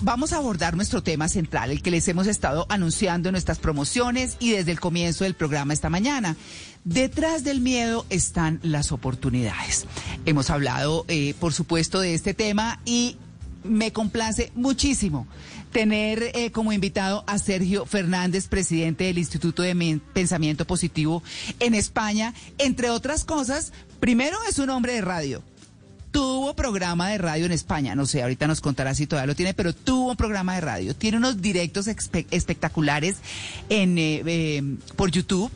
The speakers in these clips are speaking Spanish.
Vamos a abordar nuestro tema central, el que les hemos estado anunciando en nuestras promociones y desde el comienzo del programa esta mañana. Detrás del miedo están las oportunidades. Hemos hablado, eh, por supuesto, de este tema y me complace muchísimo tener eh, como invitado a Sergio Fernández, presidente del Instituto de Pensamiento Positivo en España. Entre otras cosas, primero es un hombre de radio. Tuvo programa de radio en España, no sé, ahorita nos contará si todavía lo tiene, pero tuvo un programa de radio. Tiene unos directos espectaculares en, eh, eh, por YouTube.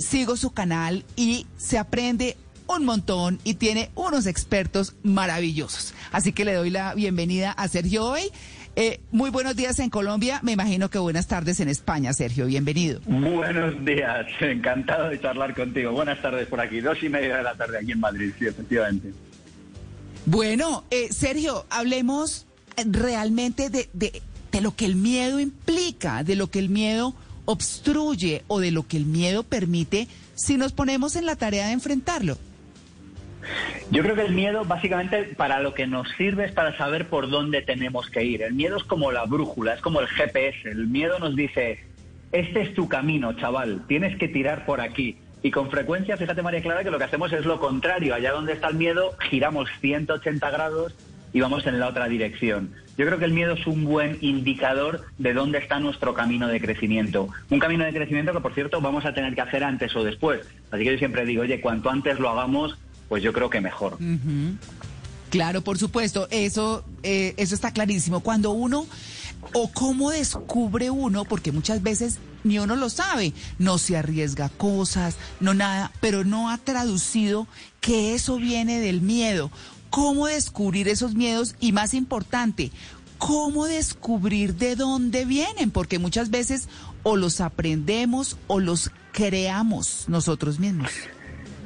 sigo su canal y se aprende un montón y tiene unos expertos maravillosos. Así que le doy la bienvenida a Sergio hoy. Eh, muy buenos días en Colombia, me imagino que buenas tardes en España, Sergio, bienvenido. Buenos días, encantado de charlar contigo. Buenas tardes por aquí, dos y media de la tarde aquí en Madrid, sí, efectivamente. Bueno, eh, Sergio, hablemos realmente de, de, de lo que el miedo implica, de lo que el miedo obstruye o de lo que el miedo permite si nos ponemos en la tarea de enfrentarlo. Yo creo que el miedo básicamente para lo que nos sirve es para saber por dónde tenemos que ir. El miedo es como la brújula, es como el GPS. El miedo nos dice, este es tu camino, chaval, tienes que tirar por aquí. Y con frecuencia, fíjate María Clara, que lo que hacemos es lo contrario. Allá donde está el miedo, giramos 180 grados y vamos en la otra dirección. Yo creo que el miedo es un buen indicador de dónde está nuestro camino de crecimiento. Un camino de crecimiento que, por cierto, vamos a tener que hacer antes o después. Así que yo siempre digo, oye, cuanto antes lo hagamos, pues yo creo que mejor. Claro, por supuesto, eso, eh, eso está clarísimo. Cuando uno, o cómo descubre uno, porque muchas veces ni uno lo sabe, no se arriesga cosas, no nada, pero no ha traducido que eso viene del miedo. ¿Cómo descubrir esos miedos? Y más importante, ¿cómo descubrir de dónde vienen? Porque muchas veces o los aprendemos o los creamos nosotros mismos.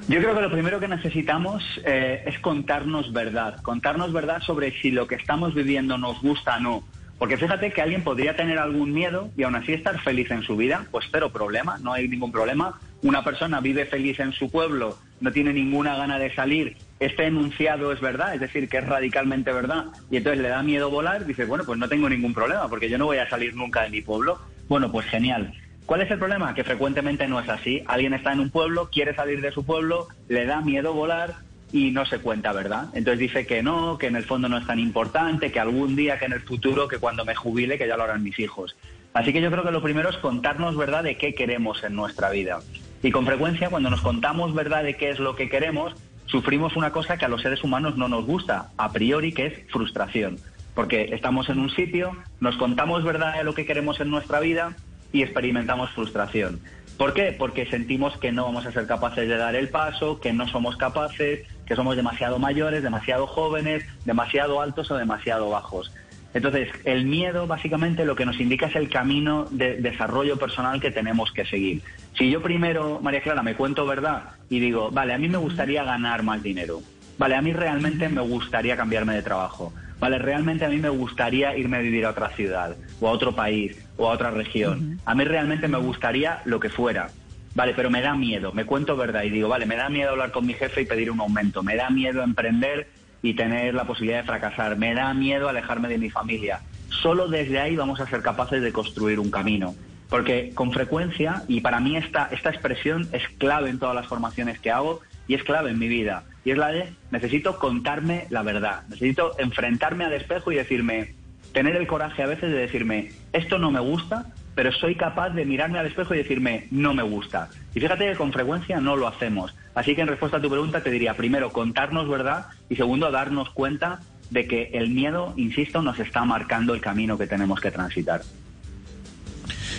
Yo creo que lo primero que necesitamos eh, es contarnos verdad, contarnos verdad sobre si lo que estamos viviendo nos gusta o no. Porque fíjate que alguien podría tener algún miedo y aún así estar feliz en su vida, pues cero problema, no hay ningún problema. Una persona vive feliz en su pueblo, no tiene ninguna gana de salir, este enunciado es verdad, es decir, que es radicalmente verdad, y entonces le da miedo volar, dice, bueno, pues no tengo ningún problema, porque yo no voy a salir nunca de mi pueblo. Bueno, pues genial. ¿Cuál es el problema? Que frecuentemente no es así. Alguien está en un pueblo, quiere salir de su pueblo, le da miedo volar y no se cuenta, ¿verdad? Entonces dice que no, que en el fondo no es tan importante, que algún día, que en el futuro, que cuando me jubile, que ya lo harán mis hijos. Así que yo creo que lo primero es contarnos, ¿verdad?, de qué queremos en nuestra vida. Y con frecuencia, cuando nos contamos, ¿verdad?, de qué es lo que queremos, sufrimos una cosa que a los seres humanos no nos gusta, a priori, que es frustración. Porque estamos en un sitio, nos contamos, ¿verdad?, de lo que queremos en nuestra vida y experimentamos frustración. ¿Por qué? Porque sentimos que no vamos a ser capaces de dar el paso, que no somos capaces, que somos demasiado mayores, demasiado jóvenes, demasiado altos o demasiado bajos. Entonces, el miedo básicamente lo que nos indica es el camino de desarrollo personal que tenemos que seguir. Si yo primero, María Clara, me cuento verdad y digo, vale, a mí me gustaría ganar más dinero, vale, a mí realmente me gustaría cambiarme de trabajo, vale, realmente a mí me gustaría irme a vivir a otra ciudad o a otro país o a otra región. A mí realmente me gustaría lo que fuera. Vale, pero me da miedo, me cuento verdad y digo, vale, me da miedo hablar con mi jefe y pedir un aumento, me da miedo emprender y tener la posibilidad de fracasar, me da miedo alejarme de mi familia. Solo desde ahí vamos a ser capaces de construir un camino. Porque con frecuencia, y para mí esta, esta expresión es clave en todas las formaciones que hago y es clave en mi vida, y es la de necesito contarme la verdad, necesito enfrentarme al espejo y decirme, tener el coraje a veces de decirme, esto no me gusta, pero soy capaz de mirarme al espejo y decirme, no me gusta. Y fíjate que con frecuencia no lo hacemos. Así que en respuesta a tu pregunta te diría, primero, contarnos verdad y segundo, darnos cuenta de que el miedo, insisto, nos está marcando el camino que tenemos que transitar.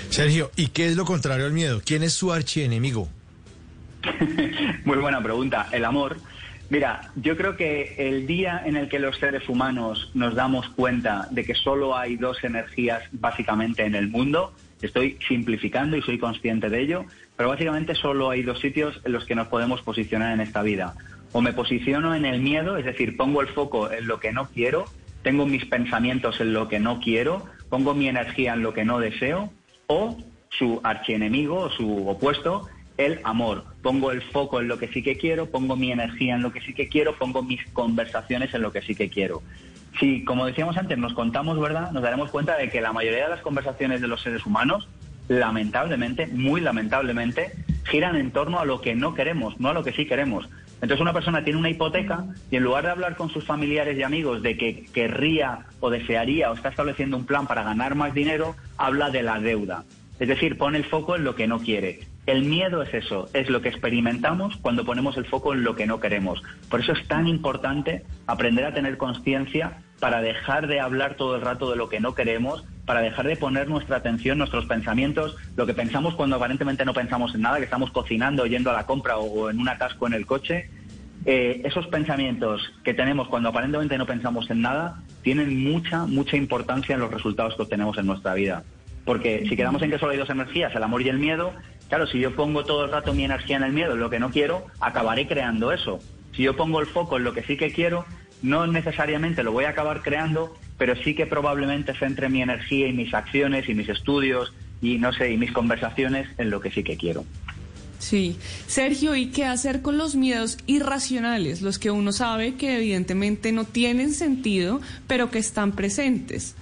Sergio, ¿y qué es lo contrario al miedo? ¿Quién es su archienemigo? Muy buena pregunta. El amor. Mira, yo creo que el día en el que los seres humanos nos damos cuenta de que solo hay dos energías básicamente en el mundo, estoy simplificando y soy consciente de ello, pero básicamente solo hay dos sitios en los que nos podemos posicionar en esta vida. O me posiciono en el miedo, es decir, pongo el foco en lo que no quiero, tengo mis pensamientos en lo que no quiero, pongo mi energía en lo que no deseo, o su archienemigo su opuesto el amor. Pongo el foco en lo que sí que quiero, pongo mi energía en lo que sí que quiero, pongo mis conversaciones en lo que sí que quiero. Si, como decíamos antes, nos contamos verdad, nos daremos cuenta de que la mayoría de las conversaciones de los seres humanos, lamentablemente, muy lamentablemente, giran en torno a lo que no queremos, no a lo que sí queremos. Entonces una persona tiene una hipoteca y en lugar de hablar con sus familiares y amigos de que querría o desearía o está estableciendo un plan para ganar más dinero, habla de la deuda. Es decir, pone el foco en lo que no quiere. El miedo es eso, es lo que experimentamos cuando ponemos el foco en lo que no queremos. Por eso es tan importante aprender a tener conciencia para dejar de hablar todo el rato de lo que no queremos, para dejar de poner nuestra atención, nuestros pensamientos, lo que pensamos cuando aparentemente no pensamos en nada, que estamos cocinando, yendo a la compra o en un atasco en el coche. Eh, esos pensamientos que tenemos cuando aparentemente no pensamos en nada tienen mucha, mucha importancia en los resultados que obtenemos en nuestra vida. Porque si quedamos en que solo hay dos energías, el amor y el miedo, claro, si yo pongo todo el rato mi energía en el miedo, en lo que no quiero, acabaré creando eso. Si yo pongo el foco en lo que sí que quiero, no necesariamente lo voy a acabar creando, pero sí que probablemente centre mi energía y mis acciones y mis estudios y no sé, y mis conversaciones en lo que sí que quiero. Sí. Sergio, ¿y qué hacer con los miedos irracionales, los que uno sabe que evidentemente no tienen sentido, pero que están presentes?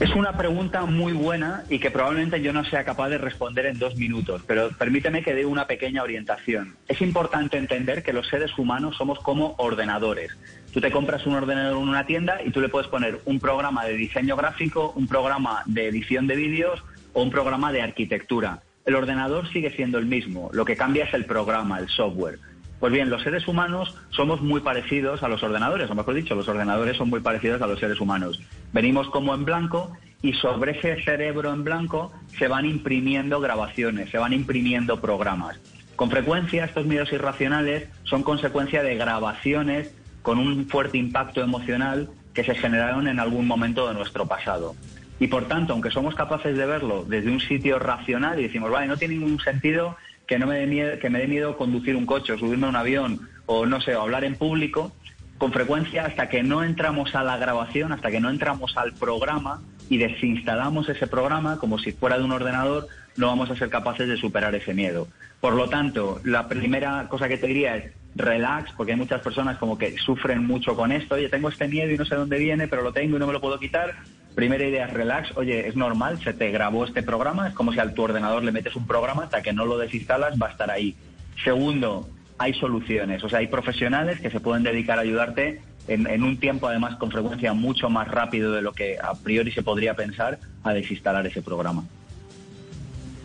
Es una pregunta muy buena y que probablemente yo no sea capaz de responder en dos minutos, pero permíteme que dé una pequeña orientación. Es importante entender que los seres humanos somos como ordenadores. Tú te compras un ordenador en una tienda y tú le puedes poner un programa de diseño gráfico, un programa de edición de vídeos o un programa de arquitectura. El ordenador sigue siendo el mismo, lo que cambia es el programa, el software. Pues bien, los seres humanos somos muy parecidos a los ordenadores, o mejor dicho, los ordenadores son muy parecidos a los seres humanos. Venimos como en blanco y sobre ese cerebro en blanco se van imprimiendo grabaciones, se van imprimiendo programas. Con frecuencia estos miedos irracionales son consecuencia de grabaciones con un fuerte impacto emocional que se generaron en algún momento de nuestro pasado. Y por tanto, aunque somos capaces de verlo desde un sitio racional y decimos, vale, no tiene ningún sentido que no me dé miedo, que me dé miedo conducir un coche subirme a un avión o no sé, o hablar en público, con frecuencia hasta que no entramos a la grabación, hasta que no entramos al programa y desinstalamos ese programa como si fuera de un ordenador, no vamos a ser capaces de superar ese miedo. Por lo tanto, la primera cosa que te diría es relax, porque hay muchas personas como que sufren mucho con esto, oye, tengo este miedo y no sé dónde viene, pero lo tengo y no me lo puedo quitar. Primera idea es relax, oye, es normal, se te grabó este programa, es como si a tu ordenador le metes un programa, hasta que no lo desinstalas va a estar ahí. Segundo, hay soluciones, o sea, hay profesionales que se pueden dedicar a ayudarte en, un tiempo además con frecuencia mucho más rápido de lo que a priori se podría pensar a desinstalar ese programa.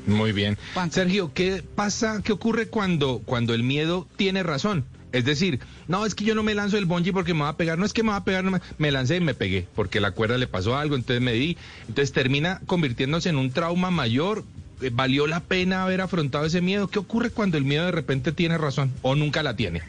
Muy bien. Sergio, ¿qué pasa, qué ocurre cuando, cuando el miedo tiene razón? Es decir, no, es que yo no me lanzo el bungee porque me va a pegar, no es que me va a pegar, no me, lancé y me pegué, porque la cuerda le pasó algo, entonces me di. Entonces termina convirtiéndose en un trauma mayor. Eh, ¿Valió la pena haber afrontado ese miedo? ¿Qué ocurre cuando el miedo de repente tiene razón o nunca la tiene?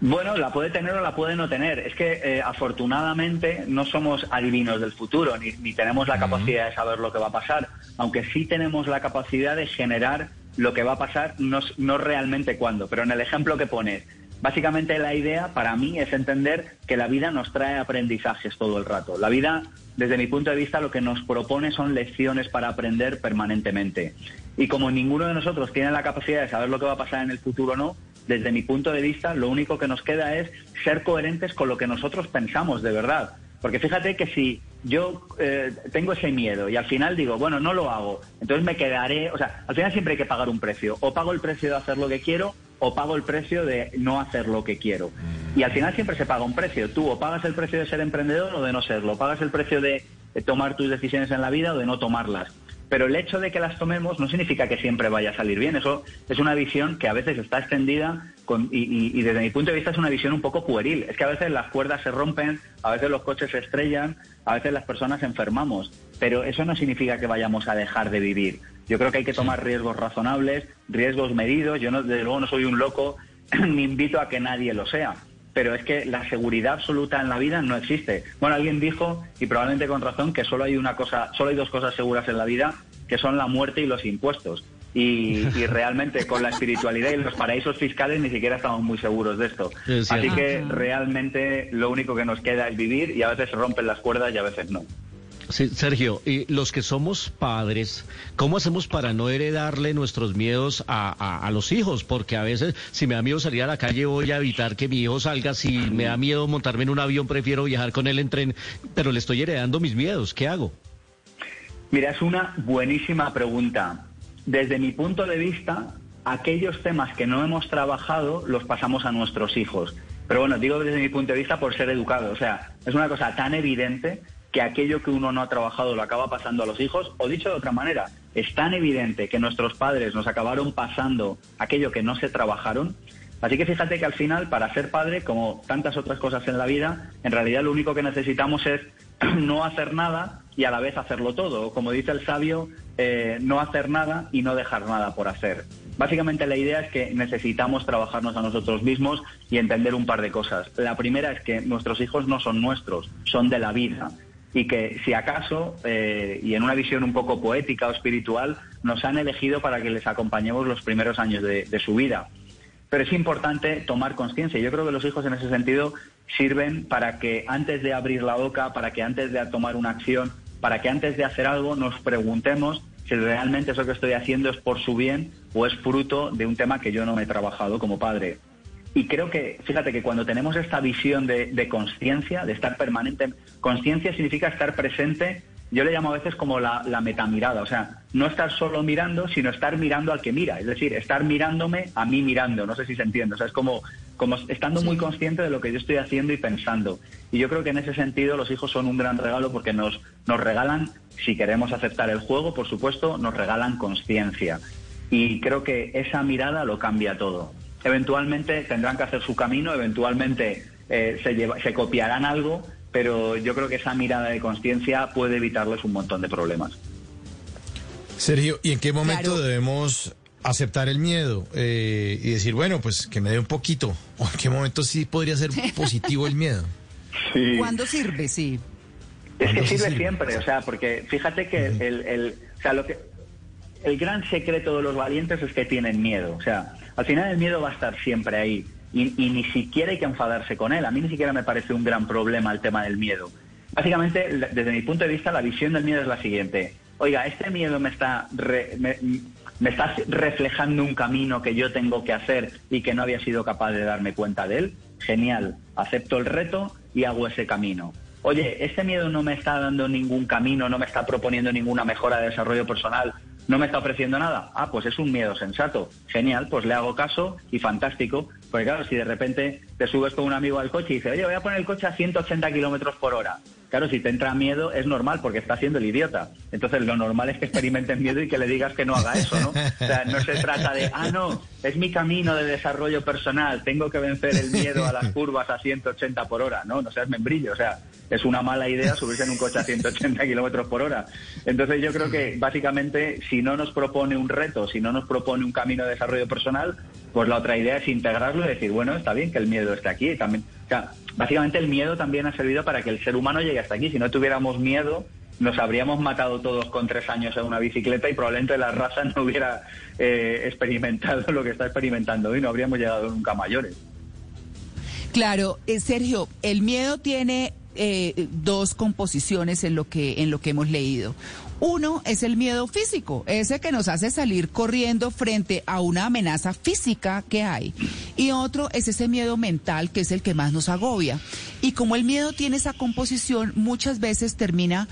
Bueno, la puede tener o la puede no tener. Es que eh, afortunadamente no somos adivinos del futuro, ni, tenemos la capacidad de saber lo que va a pasar, aunque sí tenemos la capacidad de generar lo que va a pasar, no, no realmente cuándo. Pero en el ejemplo que pones, básicamente la idea para mí es entender que la vida nos trae aprendizajes todo el rato. La vida, desde mi punto de vista, lo que nos propone son lecciones para aprender permanentemente. Y como ninguno de nosotros tiene la capacidad de saber lo que va a pasar en el futuro o no, desde mi punto de vista, lo único que nos queda es ser coherentes con lo que nosotros pensamos de verdad. Porque fíjate que si yo eh, tengo ese miedo y al final digo, bueno, no lo hago, entonces me quedaré, o sea, al final siempre hay que pagar un precio. O pago el precio de hacer lo que quiero o pago el precio de no hacer lo que quiero. Y al final siempre se paga un precio. Tú o pagas el precio de ser emprendedor o de no serlo. Pagas el precio de tomar tus decisiones en la vida o de no tomarlas pero el hecho de que las tomemos no significa que siempre vaya a salir bien. Eso es una visión que a veces está extendida y, desde mi punto de vista es una visión un poco pueril. Es que a veces las cuerdas se rompen, a veces los coches se estrellan, a veces las personas enfermamos, pero eso no significa que vayamos a dejar de vivir. Yo creo que hay que tomar riesgos razonables, riesgos medidos. Yo no, desde luego no soy un loco ni invito a que nadie lo sea pero es que la seguridad absoluta en la vida no existe. Bueno, alguien dijo, y probablemente con razón, que solo hay una cosa, solo hay dos cosas seguras en la vida, que son la muerte y los impuestos. Y, realmente con la espiritualidad y los paraísos fiscales ni siquiera estamos muy seguros de esto. Así que realmente lo único que nos queda es vivir y a veces se rompen las cuerdas y a veces no. Sí, Sergio, y los que somos padres, ¿cómo hacemos para no heredarle nuestros miedos a, a, los hijos? Porque a veces, si me da miedo salir a la calle, voy a evitar que mi hijo salga. Si me da miedo montarme en un avión, prefiero viajar con él en tren, pero le estoy heredando mis miedos. ¿Qué hago? Mira, es una buenísima pregunta. Desde mi punto de vista, aquellos temas que no hemos trabajado los pasamos a nuestros hijos. Pero bueno, digo desde mi punto de vista por ser educado. O sea, es una cosa tan evidente que aquello que uno no ha trabajado lo acaba pasando a los hijos, o dicho de otra manera, es tan evidente que nuestros padres nos acabaron pasando aquello que no se trabajaron. Así que fíjate que al final, para ser padre, como tantas otras cosas en la vida, en realidad lo único que necesitamos es no hacer nada y a la vez hacerlo todo. Como dice el sabio, eh, no hacer nada y no dejar nada por hacer. Básicamente la idea es que necesitamos trabajarnos a nosotros mismos y entender un par de cosas. La primera es que nuestros hijos no son nuestros, son de la vida y que si acaso, eh, y en una visión un poco poética o espiritual, nos han elegido para que les acompañemos los primeros años de, su vida. Pero es importante tomar conciencia. Yo creo que los hijos en ese sentido sirven para que antes de abrir la boca, para que antes de tomar una acción, para que antes de hacer algo nos preguntemos si realmente eso que estoy haciendo es por su bien o es fruto de un tema que yo no me he trabajado como padre. Y creo que, fíjate que cuando tenemos esta visión de, de conciencia, de estar permanente, conciencia significa estar presente, yo le llamo a veces como la, la metamirada, o sea, no estar solo mirando, sino estar mirando al que mira, es decir, estar mirándome a mí mirando, no sé si se entiende, o sea, es como, como estando muy consciente de lo que yo estoy haciendo y pensando. Y yo creo que en ese sentido los hijos son un gran regalo porque nos, nos regalan, si queremos aceptar el juego, por supuesto, nos regalan conciencia. Y creo que esa mirada lo cambia todo eventualmente tendrán que hacer su camino, eventualmente eh, se, se copiarán algo, pero yo creo que esa mirada de conciencia puede evitarles un montón de problemas. Sergio, ¿y en qué momento debemos aceptar el miedo eh, y decir, bueno, pues que me dé un poquito? ¿O en qué momento sí podría ser positivo el miedo? ¿Cuándo sirve? Sí. Es que sirve, siempre, o sea, porque fíjate que el, el, o sea, lo que, el gran secreto de los valientes es que tienen miedo. O sea, al final el miedo va a estar siempre ahí y, ni siquiera hay que enfadarse con él. A mí ni siquiera me parece un gran problema el tema del miedo. Básicamente, desde mi punto de vista, la visión del miedo es la siguiente. Oiga, este miedo me está, me, está reflejando un camino que yo tengo que hacer y que no había sido capaz de darme cuenta de él. Genial, acepto el reto y hago ese camino. Oye, este miedo no me está dando ningún camino, no me está proponiendo ninguna mejora de desarrollo personal ¿No me está ofreciendo nada? Ah, pues es un miedo sensato. Genial, pues le hago caso y fantástico. Porque claro, si de repente te subes con un amigo al coche y dice, oye, voy a poner el coche a 180 kilómetros por hora. Claro, si te entra miedo es normal porque está siendo el idiota. Entonces lo normal es que experimenten miedo y que le digas que no haga eso, ¿no? O sea, no se trata de, ah, no, es mi camino de desarrollo personal, tengo que vencer el miedo a las curvas a 180 por hora. No, no seas membrillo. O sea, es una mala idea subirse en un coche a 180 kilómetros por hora. Entonces yo creo que básicamente si no nos propone un reto, si no nos propone un camino de desarrollo personal, pues la otra idea es integrarlo y decir, bueno, está bien que el miedo esté aquí. También, o sea, básicamente el miedo también ha servido para que el ser humano llegue hasta aquí. Si no tuviéramos miedo, nos habríamos matado todos con tres años en una bicicleta y probablemente la raza no hubiera eh, experimentado lo que está experimentando y no habríamos llegado nunca mayores. Claro, eh, Sergio, el miedo tiene eh, dos composiciones en lo que en lo que hemos leído. Uno es el miedo físico, ese que nos hace salir corriendo frente a una amenaza física que hay. Y otro es ese miedo mental, que es el que más nos agobia. Y como el miedo tiene esa composición, muchas veces termina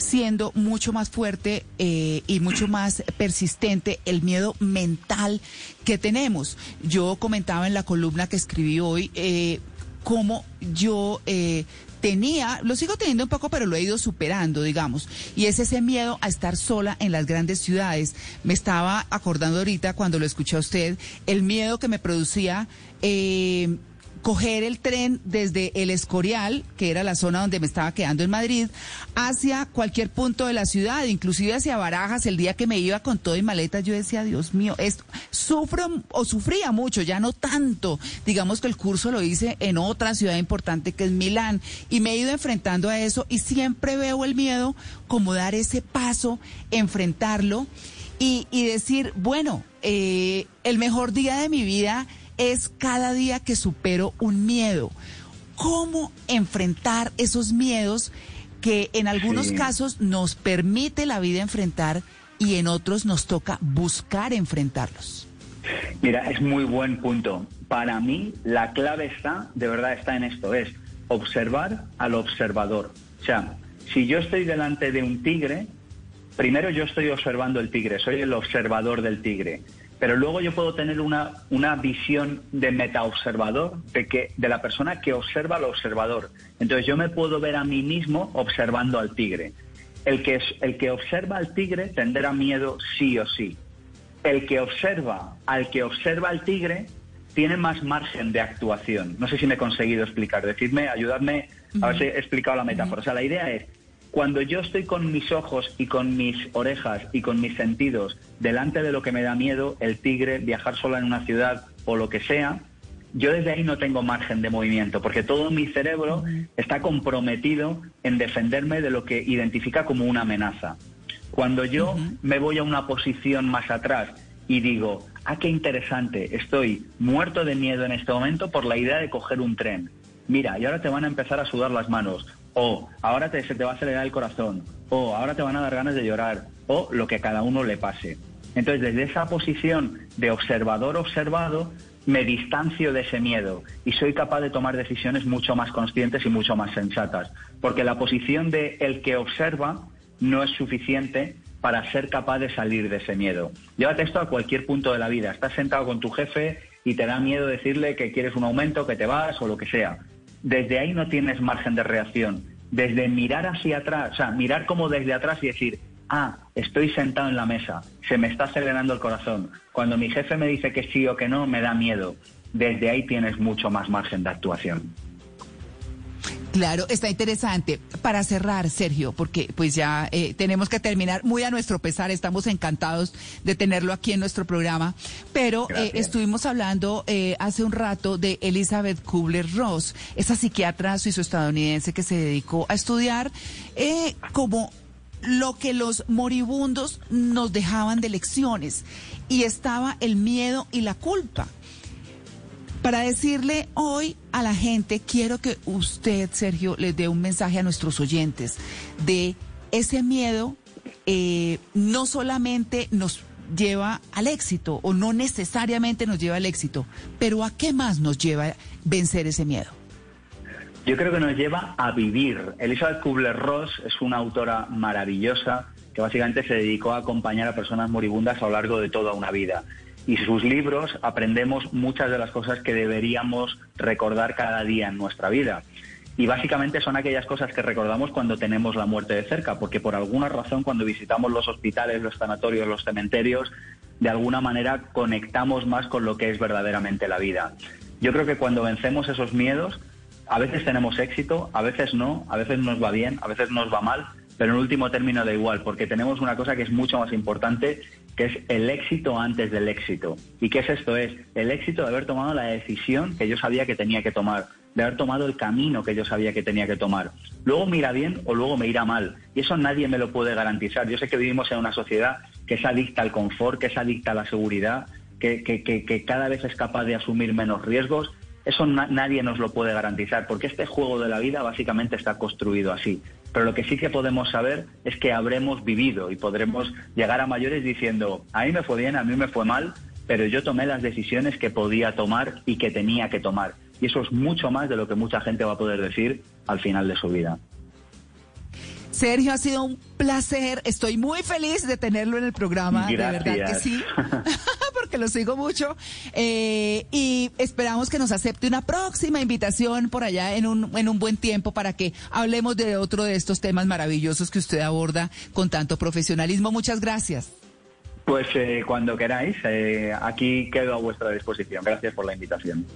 siendo mucho más fuerte eh, y mucho más persistente el miedo mental que tenemos. Yo comentaba en la columna que escribí hoy eh, cómo yo eh, tenía, lo sigo teniendo un poco, pero lo he ido superando, digamos. Y es ese miedo a estar sola en las grandes ciudades. Me estaba acordando ahorita cuando lo escuché a usted, el miedo que me producía eh, coger el tren desde el Escorial, que era la zona donde me estaba quedando en Madrid, hacia cualquier punto de la ciudad, inclusive hacia Barajas, el día que me iba con todo y maletas, yo decía, Dios mío, esto, sufro o sufría mucho, ya no tanto. Digamos que el curso lo hice en otra ciudad importante que es Milán, y me he ido enfrentando a eso y siempre veo el miedo como dar ese paso, enfrentarlo y, decir, bueno, eh, el mejor día de mi vida es cada día que supero un miedo. ¿Cómo enfrentar esos miedos que en algunos casos nos permite la vida enfrentar y en otros nos toca buscar enfrentarlos. Mira, es muy buen punto. Para mí la clave está, de verdad está en esto, es observar al observador. O sea, si yo estoy delante de un tigre, primero yo estoy observando el tigre, soy el observador del tigre. Pero luego yo puedo tener una, una visión de metaobservador, de, que, de la persona que observa al observador. Entonces yo me puedo ver a mí mismo observando al tigre. El que, el que observa al tigre tendrá miedo sí o sí. El que observa al que observa al tigre tiene más margen de actuación. No sé si me he conseguido explicar. Decidme, ayudadme a ver si he explicado la metáfora. O sea, la idea es, cuando yo estoy con mis ojos y con mis orejas y con mis sentidos delante de lo que me da miedo, el tigre, viajar sola en una ciudad o lo que sea, yo desde ahí no tengo margen de movimiento, porque todo mi cerebro está comprometido en defenderme de lo que identifica como una amenaza. Cuando yo me voy a una posición más atrás y digo, ah, qué interesante, estoy muerto de miedo en este momento por la idea de coger un tren. Mira, y ahora te van a empezar a sudar las manos, o ahora te, se te va a acelerar el corazón, o ahora te van a dar ganas de llorar, o lo que a cada uno le pase. Entonces, desde esa posición de observador observado, me distancio de ese miedo y soy capaz de tomar decisiones mucho más conscientes y mucho más sensatas, porque la posición de el que observa no es suficiente para ser capaz de salir de ese miedo. Llévate esto a cualquier punto de la vida. Estás sentado con tu jefe y te da miedo decirle que quieres un aumento, que te vas o lo que sea. Desde ahí no tienes margen de reacción. Desde mirar hacia atrás, o sea, mirar como desde atrás y decir, ah, estoy sentado en la mesa, se me está acelerando el corazón. Cuando mi jefe me dice que sí o que no, me da miedo. Desde ahí tienes mucho más margen de actuación. Claro, está interesante. Para cerrar, Sergio, porque pues ya eh, tenemos que terminar muy a nuestro pesar, estamos encantados de tenerlo aquí en nuestro programa, pero eh, estuvimos hablando eh, hace un rato de Elizabeth Kubler-Ross, esa psiquiatra suizo-estadounidense que se dedicó a estudiar como lo que los moribundos nos dejaban de lecciones y estaba el miedo y la culpa. Para decirle hoy a la gente, quiero que usted, Sergio, les dé un mensaje a nuestros oyentes de ese miedo eh, no solamente nos lleva al éxito o no necesariamente nos lleva al éxito, pero ¿a qué más nos lleva vencer ese miedo? Yo creo que nos lleva a vivir. Elizabeth Kubler-Ross es una autora maravillosa que básicamente se dedicó a acompañar a personas moribundas a lo largo de toda una vida. Y sus libros aprendemos muchas de las cosas que deberíamos recordar cada día en nuestra vida. Y básicamente son aquellas cosas que recordamos cuando tenemos la muerte de cerca, porque por alguna razón cuando visitamos los hospitales, los sanatorios, los cementerios, de alguna manera conectamos más con lo que es verdaderamente la vida. Yo creo que cuando vencemos esos miedos, a veces tenemos éxito, a veces no, a veces nos va bien, a veces nos va mal, pero en último término da igual, porque tenemos una cosa que es mucho más importante, que es el éxito antes del éxito. ¿Y qué es esto? Es el éxito de haber tomado la decisión que yo sabía que tenía que tomar, de haber tomado el camino que yo sabía que tenía que tomar. Luego me irá bien o luego me irá mal. Y eso nadie me lo puede garantizar. Yo sé que vivimos en una sociedad que es adicta al confort, que es adicta a la seguridad, que, que, que cada vez es capaz de asumir menos riesgos eso nadie nos lo puede garantizar, porque este juego de la vida básicamente está construido así. Pero lo que sí que podemos saber es que habremos vivido y podremos llegar a mayores diciendo, a mí me fue bien, a mí me fue mal, pero yo tomé las decisiones que podía tomar y que tenía que tomar. Y eso es mucho más de lo que mucha gente va a poder decir al final de su vida. Sergio, ha sido un placer. Estoy muy feliz de tenerlo en el programa. De verdad que sí. porque lo sigo mucho. Eh, y esperamos que nos acepte una próxima invitación por allá en un, en un buen tiempo para que hablemos de otro de estos temas maravillosos que usted aborda con tanto profesionalismo. Muchas gracias. Pues eh, cuando queráis, eh, aquí quedo a vuestra disposición. Gracias por la invitación.